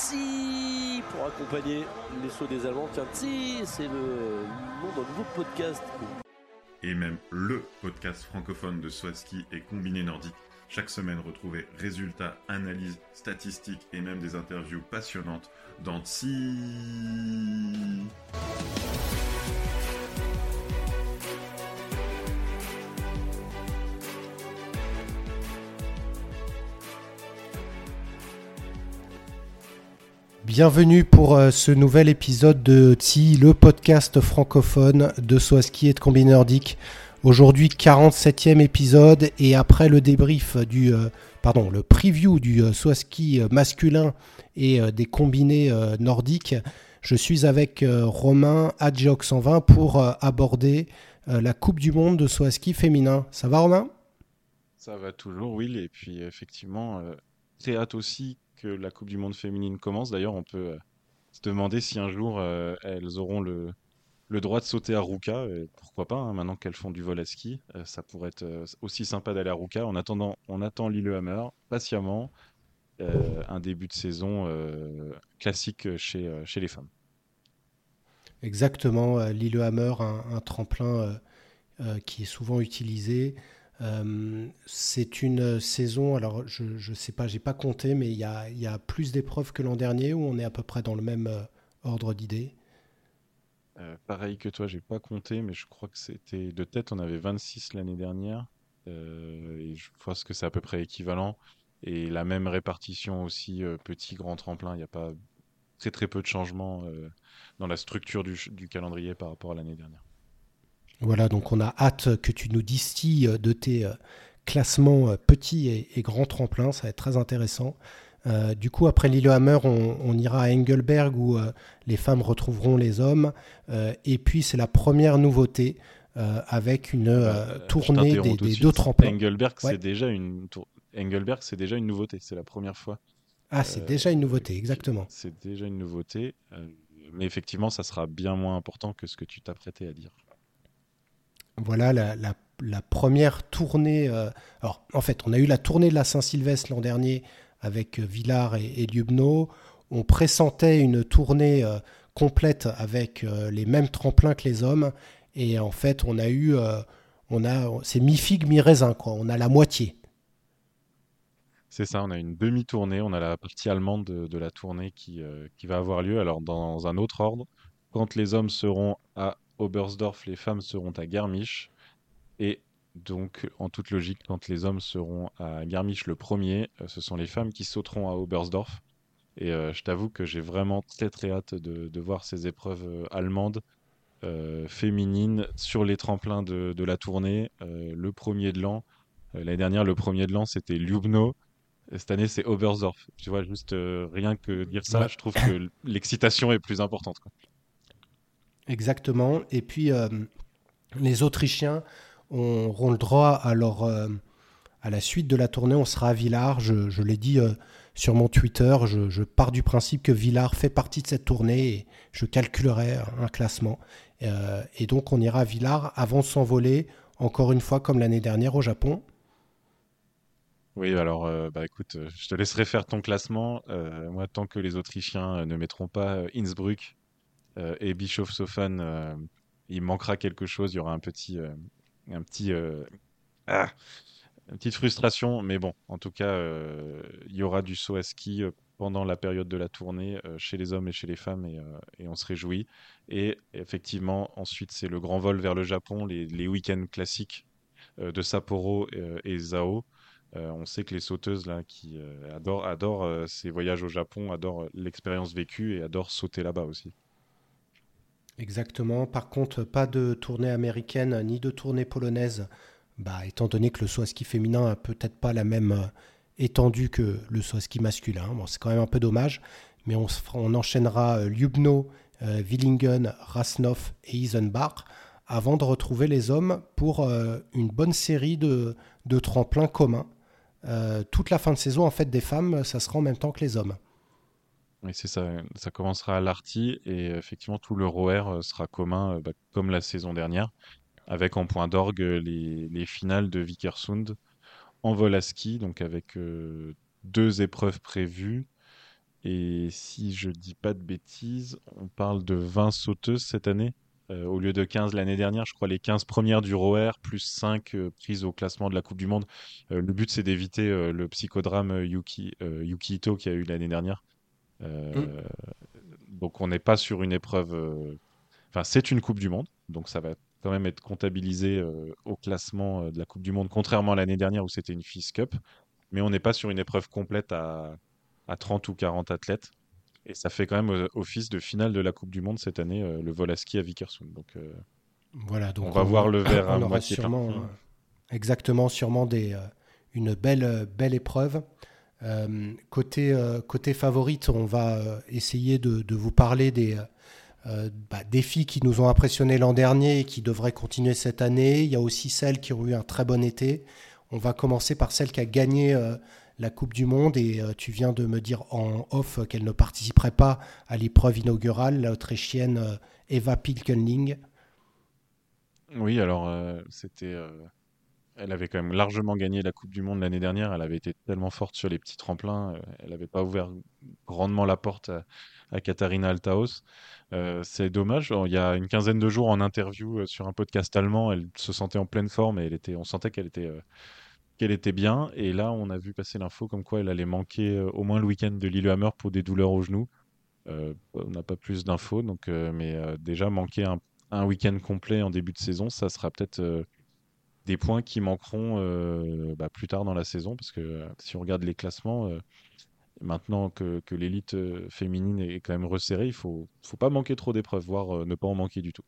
Tsi pour accompagner les sauts des Allemands. Tiens, Tsi, c'est le nom d'un nouveau podcast. Et même le podcast francophone de Swaski et combiné nordique. Chaque semaine, retrouvez résultats, analyses, statistiques et même des interviews passionnantes dans Tsi. Bienvenue pour euh, ce nouvel épisode de TSI, le podcast francophone de Swaski et de Combi Nordique. Aujourd'hui, 47e épisode et après le débrief du, euh, pardon, le preview du euh, Swaski masculin et des combinés nordiques, je suis avec Romain Adjok 120 pour aborder la Coupe du Monde de Swaski féminin. Ça va Romain? Ça va toujours, Will. Et puis effectivement, hâte aussi que la Coupe du Monde féminine commence. D'ailleurs, on peut euh, se demander si un jour euh, elles auront le, droit de sauter à Ruka. pourquoi pas, hein, maintenant qu'elles font du vol à ski. Euh, ça pourrait être aussi sympa d'aller à Ruka. En attendant, on attend Lillehammer patiemment. un début de saison classique chez, chez les femmes. Exactement, Lillehammer, un, un tremplin qui est souvent utilisé. Euh, c'est une saison, alors je ne sais pas, j'ai pas compté, mais il y a, plus d'épreuves que l'an dernier où on est à peu près dans le même euh, ordre d'idées. Euh, pareil que toi, j'ai pas compté, mais je crois que c'était de tête, on avait 26 l'année dernière. et je pense que c'est à peu près équivalent. Et la même répartition aussi, petit, grand tremplin. Il n'y a pas très très peu de changements dans la structure du calendrier par rapport à l'année dernière. Voilà, donc on a hâte que tu nous distilles euh, de tes euh, classements euh, petits et, grands tremplins, ça va être très intéressant. du coup, après Lillehammer, on, on ira à Engelberg où les femmes retrouveront les hommes. et puis, c'est la première nouveauté avec une tournée des, deux tremplins. Engelberg, c'est déjà une Engelberg, c'est déjà une nouveauté. C'est la première fois. Ah, c'est déjà une nouveauté, exactement. C'est déjà une nouveauté, mais effectivement, ça sera bien moins important que ce que tu t'apprêtais à dire voilà la, première tournée. Euh, en fait, on a eu la tournée de la Saint-Sylvestre l'an dernier avec euh, Villars et, et, On pressentait une tournée euh, complète avec les mêmes tremplins que les hommes. Et en fait, on a eu. on a, c'est mi-figue, mi-raisin, quoi. On a la moitié. C'est ça, on a une demi-tournée. On a la partie allemande de, la tournée qui va avoir lieu. Alors, dans un autre ordre, quand les hommes seront à Oberstdorf, les femmes seront à Garmisch. Et donc, en toute logique, quand les hommes seront à Garmisch le premier, euh, ce sont les femmes qui sauteront à Oberstdorf. Et euh, je t'avoue que j'ai vraiment très très hâte de, voir ces épreuves euh, allemandes, féminines, sur les tremplins de, la tournée. le premier de l'an, l'année dernière, le premier de l'an, c'était Ljubno. Cette année, c'est Oberstdorf. Tu vois, juste rien que dire ça, je trouve que l'excitation est plus importante. Exactement. Et puis, euh, les Autrichiens auront le droit à, euh, à la suite de la tournée. On sera à Villars. Je, l'ai dit euh, sur mon Twitter. Je, pars du principe que Villars fait partie de cette tournée et je calculerai un classement. et donc, on ira à Villars avant de s'envoler, encore une fois, comme l'année dernière au Japon. Oui, alors, bah, écoute, je te laisserai faire ton classement. moi, tant que les Autrichiens ne mettront pas Innsbruck et Bischoff Sofan, euh, il manquera quelque chose. Il y aura un petit, euh, un petit, ah, une petite frustration, mais bon, en tout cas, il y aura du saut à ski pendant la période de la tournée chez les hommes et chez les femmes et, on se réjouit. Et effectivement, ensuite, c'est le grand vol vers le Japon, les, les week-ends classiques de Sapporo et Zao. on sait que les sauteuses là, qui adorent, adorent ces voyages au Japon, adorent l'expérience vécue et adorent sauter là-bas aussi. Exactement. Par contre, pas de tournée américaine ni de tournée polonaise, bah, étant donné que le saut à ski féminin n'a peut-être pas la même euh, étendue que le saut à ski masculin. Bon, c'est quand même un peu dommage, mais on, on enchaînera euh, Ljubno, euh, Willingen, Rasnov et Isenbach avant de retrouver les hommes pour une bonne série de, de tremplins communs. toute la fin de saison, en fait, des femmes, ça sera en même temps que les hommes. Oui, c'est ça. Ça commencera à l'Arty et effectivement tout le ROER euh, sera commun euh, bah, comme la saison dernière, avec en point d'orgue les, les, finales de Vikersund en vol à ski, donc avec euh, deux épreuves prévues Et si je dis pas de bêtises, on parle de 20 sauteuses cette année. Euh, au lieu de 15 l'année dernière, je crois les 15 premières du ROER, plus 5 euh, prises au classement de la Coupe du Monde. Euh, le but, c'est d'éviter le psychodrame Yuki, Yuki Ito qui a eu l'année dernière. Mm. Donc, on n'est pas sur une épreuve. Enfin, c'est une Coupe du Monde, donc ça va quand même être comptabilisé au classement de la Coupe du Monde, contrairement à l'année dernière où c'était une FIS Cup. Mais on n'est pas sur une épreuve complète à, à 30 ou 40 athlètes. Et ça fait quand même euh, office de finale de la Coupe du Monde cette année, euh, le vol à ski à Vickersund. Donc, euh, voilà, donc on va voir le verre à moitié sûrement, Exactement, sûrement des, une belle, belle épreuve. Côté, côté favorite, on va essayer de, vous parler des bah, défis qui nous ont impressionnés l'an dernier et qui devraient continuer cette année. Il y a aussi celles qui ont eu un très bon été. On va commencer par celle qui a gagné la Coupe du Monde et euh, tu viens de me dire en off qu'elle ne participerait pas à l'épreuve inaugurale, l'Autrichienne euh, Eva Pilkenling. Oui, alors euh, c'était. Elle avait quand même largement gagné la Coupe du Monde l'année dernière. Elle avait été tellement forte sur les petits tremplins. elle n'avait pas ouvert grandement la porte à, Katharina Altaos. c'est dommage. Il y a une quinzaine de jours en interview sur un podcast allemand, elle se sentait en pleine forme et elle était, on sentait qu'elle était qu'elle était bien. Et là, on a vu passer l'info comme quoi elle allait manquer euh, au moins le week-end de Lillehammer pour des douleurs au genou. Euh, on n'a pas plus d'infos, donc, euh, mais déjà manquer un, week-end complet en début de saison, ça sera peut-être des points qui manqueront bah, plus tard dans la saison, parce que si on regarde les classements, maintenant que, l'élite féminine est quand même resserrée, il faut, faut pas manquer trop d'épreuves, voire ne pas en manquer du tout.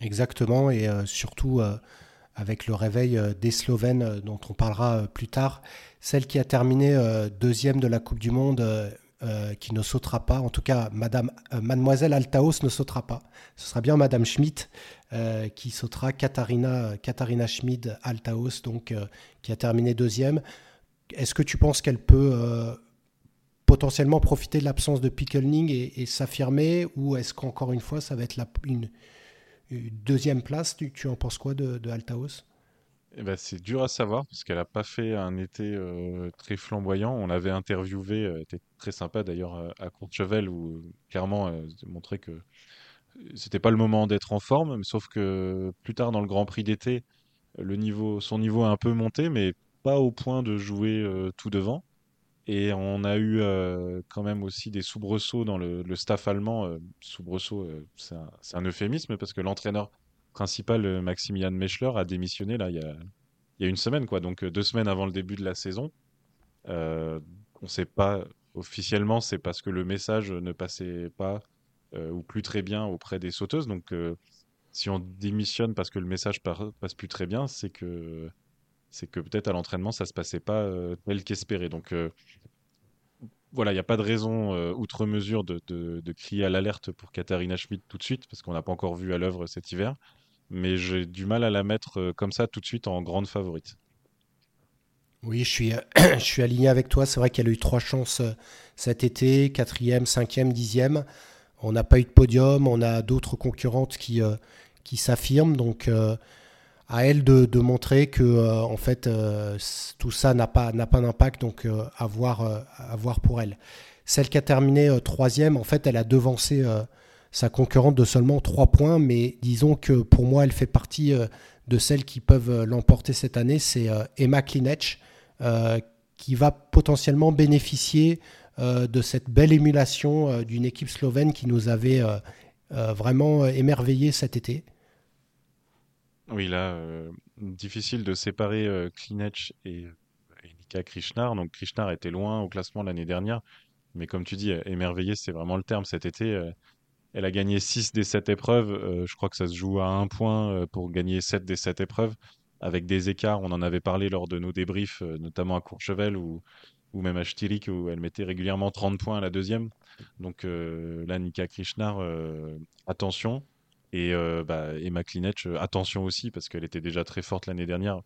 Exactement, et surtout avec le réveil euh, des Slovènes euh, dont on parlera euh, plus tard. Celle qui a terminé deuxième de la Coupe du Monde, qui ne sautera pas, en tout cas Madame, Mademoiselle Altaos ne sautera pas. Ce sera bien Madame Schmidt qui sautera, Katharina, Katharina Schmid Altaos, donc, qui a terminé deuxième. Est-ce que tu penses qu'elle peut potentiellement profiter de l'absence de Pickelning et, s'affirmer, ou est-ce qu'encore une fois ça va être une, Deuxième place, tu, en penses quoi de, de Altaos? Eh ben, c'est dur à savoir parce qu'elle n'a pas fait un été euh, très flamboyant. On l'avait interviewé, euh, était très sympa d'ailleurs à Courchevel où clairement elle montrait que c'était pas le moment d'être en forme, sauf que plus tard dans le Grand Prix d'été, son niveau a un peu monté, mais pas au point de jouer euh, tout devant. Et on a eu euh, quand même aussi des soubresauts dans le, staff allemand. Euh, soubresauts, euh, c'est un, euphémisme parce que l'entraîneur principal, Maximilian Meschler, a démissionné là, il, y a, une semaine, donc deux semaines avant le début de la saison. on ne sait pas officiellement, c'est parce que le message ne passait pas ou plus très bien auprès des sauteuses. Donc si on démissionne parce que le message passe plus très bien, c'est que c'est que peut-être à l'entraînement, ça se passait pas euh, tel qu'espéré. Donc euh, voilà, il n'y a pas de raison euh, outre mesure de, crier à l'alerte pour Katharina Schmidt tout de suite, parce qu'on n'a pas encore vu à l'œuvre cet hiver. Mais j'ai du mal à la mettre comme ça tout de suite en grande favorite. Oui, je suis, je suis aligné avec toi. C'est vrai qu'elle a eu trois chances cet été, quatrième, cinquième, dixième. On n'a pas eu de podium, on a d'autres concurrentes qui, qui s'affirment. Donc à elle de, montrer que euh, en fait euh, tout ça n'a pas n'a pas d'impact donc euh, à voir à voir pour elle. Celle qui a terminé troisième, en fait, elle a devancé sa concurrente de seulement trois points, mais disons que pour moi, elle fait partie de celles qui peuvent l'emporter cette année. C'est Emma Klinech qui va potentiellement bénéficier de cette belle émulation d'une équipe slovène qui nous avait vraiment émerveillé cet été. Oui, là, euh, difficile de séparer euh, et, et Nika Krishnar. Donc Krishnar était loin au classement l'année dernière, mais comme tu dis, émerveillé, c'est vraiment le terme. Cet été, euh, elle a gagné 6 des 7 épreuves. je crois que ça se joue à un point pour gagner 7 des 7 épreuves, avec des écarts. On en avait parlé lors de nos débriefs, notamment à Courchevel ou, même à Stirik, où elle mettait régulièrement 30 points à la deuxième. Donc là, Nika Krishnar, attention. Et euh, bah, Emma Klinech, euh, attention aussi, parce qu'elle était déjà très forte l'année dernière,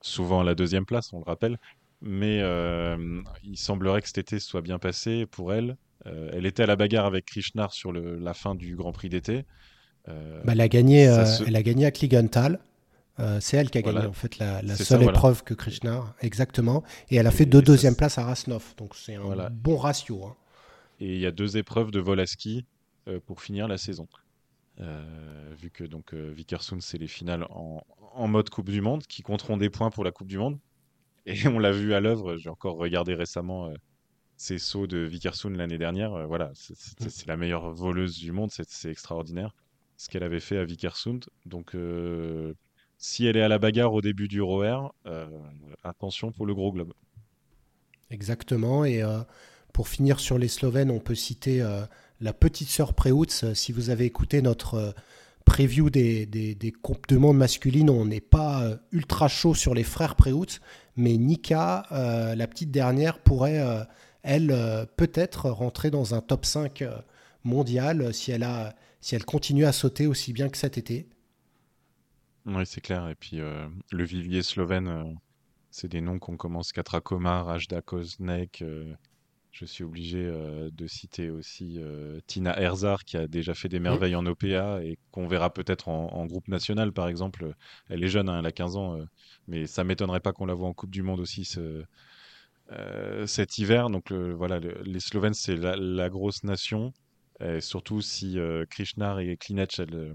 souvent à la deuxième place, on le rappelle. Mais euh, il semblerait que cet été soit bien passé pour elle. Elle était à la bagarre avec Krishnar sur le, la fin du Grand Prix d'été. Bah, elle, a gagné, elle a gagné à Kligenthal. c'est elle qui a gagné en fait la, seule épreuve que Krishnar, exactement. Et elle a fait deux deuxième places à Rasnov. Donc c'est un bon ratio. Hein. et il y a deux épreuves de vol à ski pour finir la saison. vu que donc c'est les finales en, en, mode Coupe du Monde qui compteront des points pour la Coupe du Monde. Et on l'a vu à l'œuvre. J'ai encore regardé récemment ces sauts de Vikersund l'année dernière. voilà, mm. c'est la meilleure voleuse du monde. C'est extraordinaire ce qu'elle avait fait à Vikersund. Donc si elle est à la bagarre au début du ROER, attention pour le gros globe. Exactement. Et euh, pour finir sur les Slovènes, on peut citer euh, la petite sœur Preutz. Si vous avez écouté notre euh, preview des, des, des, Coupes de monde masculines, on n'est pas ultra chaud sur les frères Preutz, mais Nika, la petite dernière, pourrait, elle, peut-être rentrer dans un top 5 mondial si elle, a, si elle continue à sauter aussi bien que cet été. Oui, c'est clair. Et puis le vivier slovène c'est des noms qu'on commence Komar, Ajda Koznek. Euh, je suis obligé euh, de citer aussi euh, Tina Herzar qui a déjà fait des merveilles en OPA et qu'on verra peut-être en, groupe national par exemple. Elle est jeune, hein, elle a 15 ans, mais ça m'étonnerait pas qu'on la voit en Coupe du Monde aussi cet hiver. Donc voilà, les Slovènes c'est la, grosse nation. Et surtout si Krishnar et Klinec elles,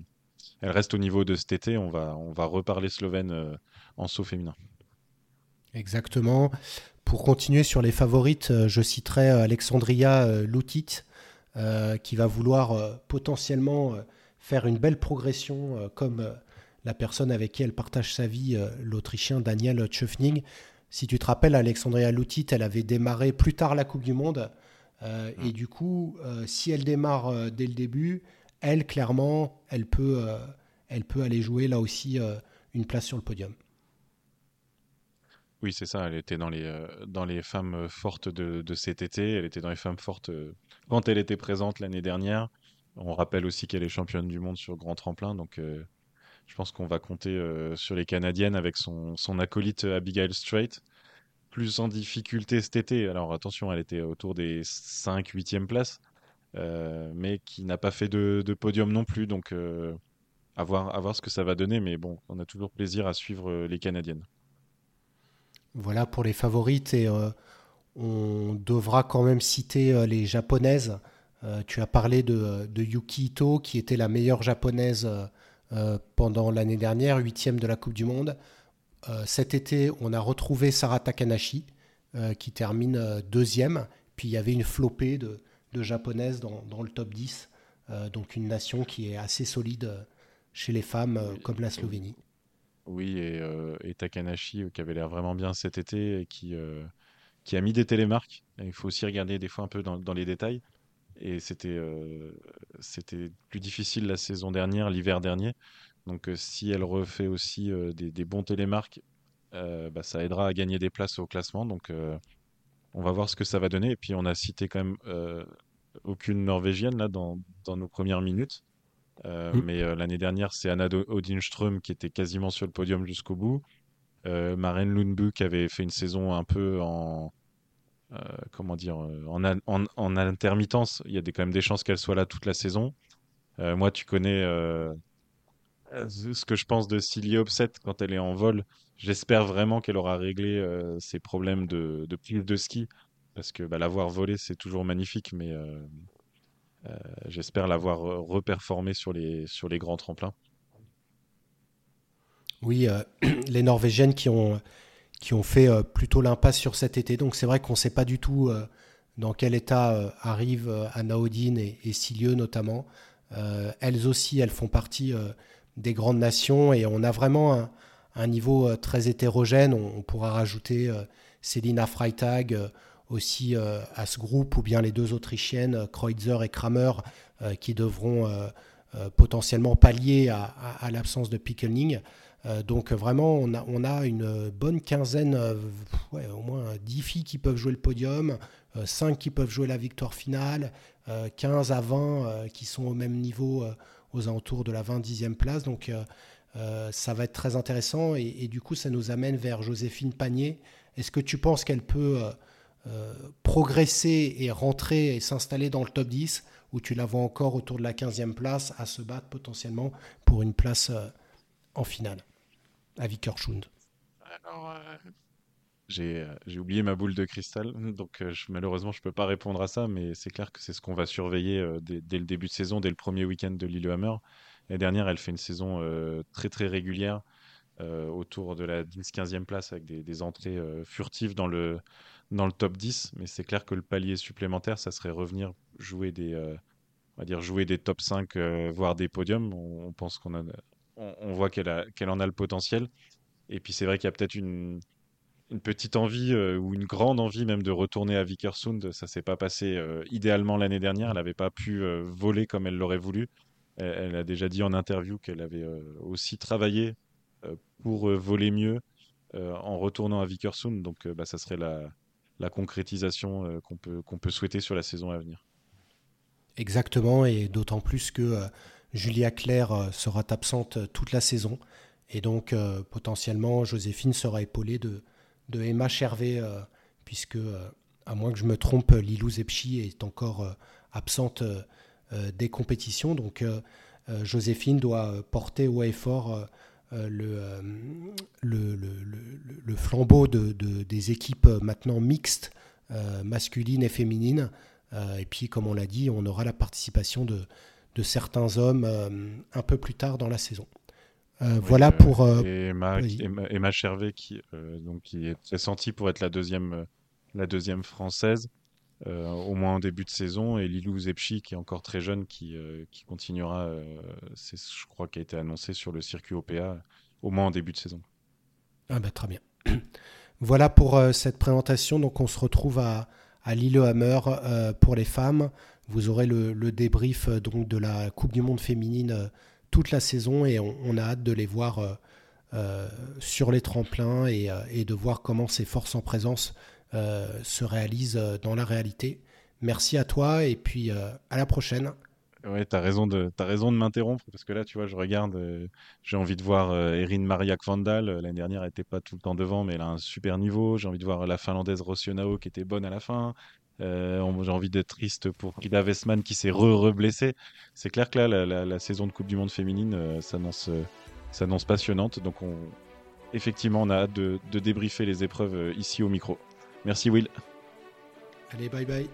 restent au niveau de cet été, on va, on va reparler slovène en saut féminin. Exactement. Pour continuer sur les favorites, euh, je citerai euh, Alexandria euh, Loutit, qui va vouloir potentiellement faire une belle progression comme la personne avec qui elle partage sa vie, l'Autrichien Daniel Tschöfning. Si tu te rappelles, Alexandria Loutit, elle avait démarré plus tard la Coupe du Monde. Et du coup, si elle démarre dès le début, elle, clairement, elle peut, elle peut aller jouer là aussi une place sur le podium. Oui, c'est ça. Elle était dans les, euh, dans les femmes euh, fortes de, de, cet été. Elle était dans les femmes fortes euh, quand elle était présente l'année dernière. On rappelle aussi qu'elle est championne du monde sur grand tremplin. Donc, je pense qu'on va compter sur les Canadiennes avec son, son acolyte Abigail Strait. Plus en difficulté cet été. Alors, attention, elle était autour des 5-8e places. mais qui n'a pas fait de, de, podium non plus. Donc, à voir, à voir ce que ça va donner. Mais bon, on a toujours plaisir à suivre les Canadiennes. Voilà pour les favorites et euh, on devra quand même citer euh, les japonaises. Euh, tu as parlé de, Yuki Ito qui était la meilleure japonaise pendant l'année dernière, huitième de la Coupe du Monde. cet été, on a retrouvé Sarah Takanashi qui termine deuxième. Puis il y avait une flopée de, japonaises dans, le top 10. donc une nation qui est assez solide chez les femmes comme la Slovénie. Oui, et, euh, Takanashi, euh, qui avait l'air vraiment bien cet été, et qui, euh, a mis des télémarques. il faut aussi regarder des fois un peu dans les détails. Et c'était c'était plus difficile la saison dernière, l'hiver dernier. Donc si elle refait aussi des, des, bons télémarques, bah, ça aidera à gagner des places au classement. Donc on va voir ce que ça va donner. Et puis on a cité quand même aucune Norvégienne là dans, dans nos premières minutes. Euh, mm. Mais euh, l'année dernière, c'est Anna Odinström qui était quasiment sur le podium jusqu'au bout. Euh, Maren Lundbu qui avait fait une saison un peu en, comment dire, en, en, en, intermittence. Il y a des, quand même des chances qu'elle soit là toute la saison. moi, tu connais ce que je pense de Silly Upset quand elle est en vol. J'espère vraiment qu'elle aura réglé ses problèmes de, de de ski. Parce que bah, l'avoir volé, c'est toujours magnifique, mais euh, j'espère l'avoir reperformé sur les, sur les grands tremplins. Oui, euh, les Norvégiennes qui ont, qui ont fait euh, plutôt l'impasse sur cet été. Donc c'est vrai qu'on ne sait pas du tout dans quel état arrivent Anna Odin et, et notamment. elles aussi, elles font partie des grandes nations et on a vraiment un, niveau très hétérogène. On, pourra rajouter Célina Freitag aussi euh, à ce groupe, ou bien les deux Autrichiennes, euh, Kreutzer et Kramer, euh, qui devront potentiellement pallier à, l'absence de Pickening. Donc vraiment, on a, une bonne quinzaine, au moins 10 filles qui peuvent jouer le podium, 5 qui peuvent jouer la victoire finale, 15 à 20 qui sont au même niveau aux alentours de la 20-10e place. Donc ça va être très intéressant et, et, du coup ça nous amène vers Joséphine Panier. Est-ce que tu penses qu'elle peut euh, progresser et rentrer et s'installer dans le top 10 ou tu la vois encore autour de la 15e place à se battre potentiellement pour une place euh, en finale? À Vickersund Alors, euh, j'ai oublié ma boule de cristal, donc malheureusement je peux pas répondre à ça, mais c'est clair que c'est ce qu'on va surveiller dès, dès, le début de saison, dès le premier week-end de Lillehammer. L'année dernière, elle fait une saison très très régulière. autour de la 10-15e place avec des, des entrées furtives dans le, dans le top 10, mais c'est clair que le palier supplémentaire, ça serait revenir jouer des, euh, on va dire jouer des top 5, euh, voire des podiums. On, pense qu'on a, on, voit qu'elle en a le potentiel. Et puis c'est vrai qu'il y a peut-être une, petite envie euh, ou une grande envie même de retourner à Vikersund. Ça s'est pas passé idéalement l'année dernière. Elle n'avait pas pu voler comme elle l'aurait voulu. Elle, a déjà dit en interview qu'elle avait aussi travaillé pour voler mieux en retournant à Vikersund. Donc bah, ça serait la, concrétisation euh, qu'on peut, souhaiter sur la saison à venir. Exactement, et d'autant plus que euh, Julia Claire euh, sera absente toute la saison. Et donc, potentiellement, Joséphine sera épaulée de, Emma Chervé, puisque, à moins que je me trompe, Lilou Zepchi est encore absente des compétitions. Donc, Joséphine doit porter au effort euh, euh, le, flambeau de, des équipes maintenant mixtes, euh, masculines et féminines. et puis, comme on l'a dit, on aura la participation de, de certains hommes un peu plus tard dans la saison. voilà pour. et Emma, Chervé, qui, donc, qui est pressentie pour être la deuxième, la deuxième française. Euh, au moins en début de saison, et Lilou Zepchi, qui est encore très jeune, qui, euh, qui continuera, euh, c'est, je crois, qui a été annoncé sur le circuit OPA, au moins en début de saison. Ah bah, très bien. voilà pour cette présentation. Donc on se retrouve à, à Lillehammer pour les femmes. Vous aurez le, débrief donc, de la Coupe du Monde féminine toute la saison et on, a hâte de les voir sur les tremplins et, de voir comment ces forces en présence euh, se réalise euh, dans la réalité. Merci à toi et puis euh, à la prochaine. Ouais, t'as raison de as raison de m'interrompre parce que là, tu vois, je regarde, j'ai envie de voir Erin Mariak Vandal. L'année dernière, elle n'était pas tout le temps devant, mais elle a un super niveau. J'ai envie de voir la Finlandaise Rosionao qui était bonne à la fin. J'ai envie d'être triste pour Kida Westman qui s'est re-blessé. C'est clair que là, la, saison de Coupe du Monde féminine s'annonce s'annonce passionnante. Donc, on, effectivement, on a hâte de, de débriefer les épreuves ici au micro. Merci Will. Allez, bye bye.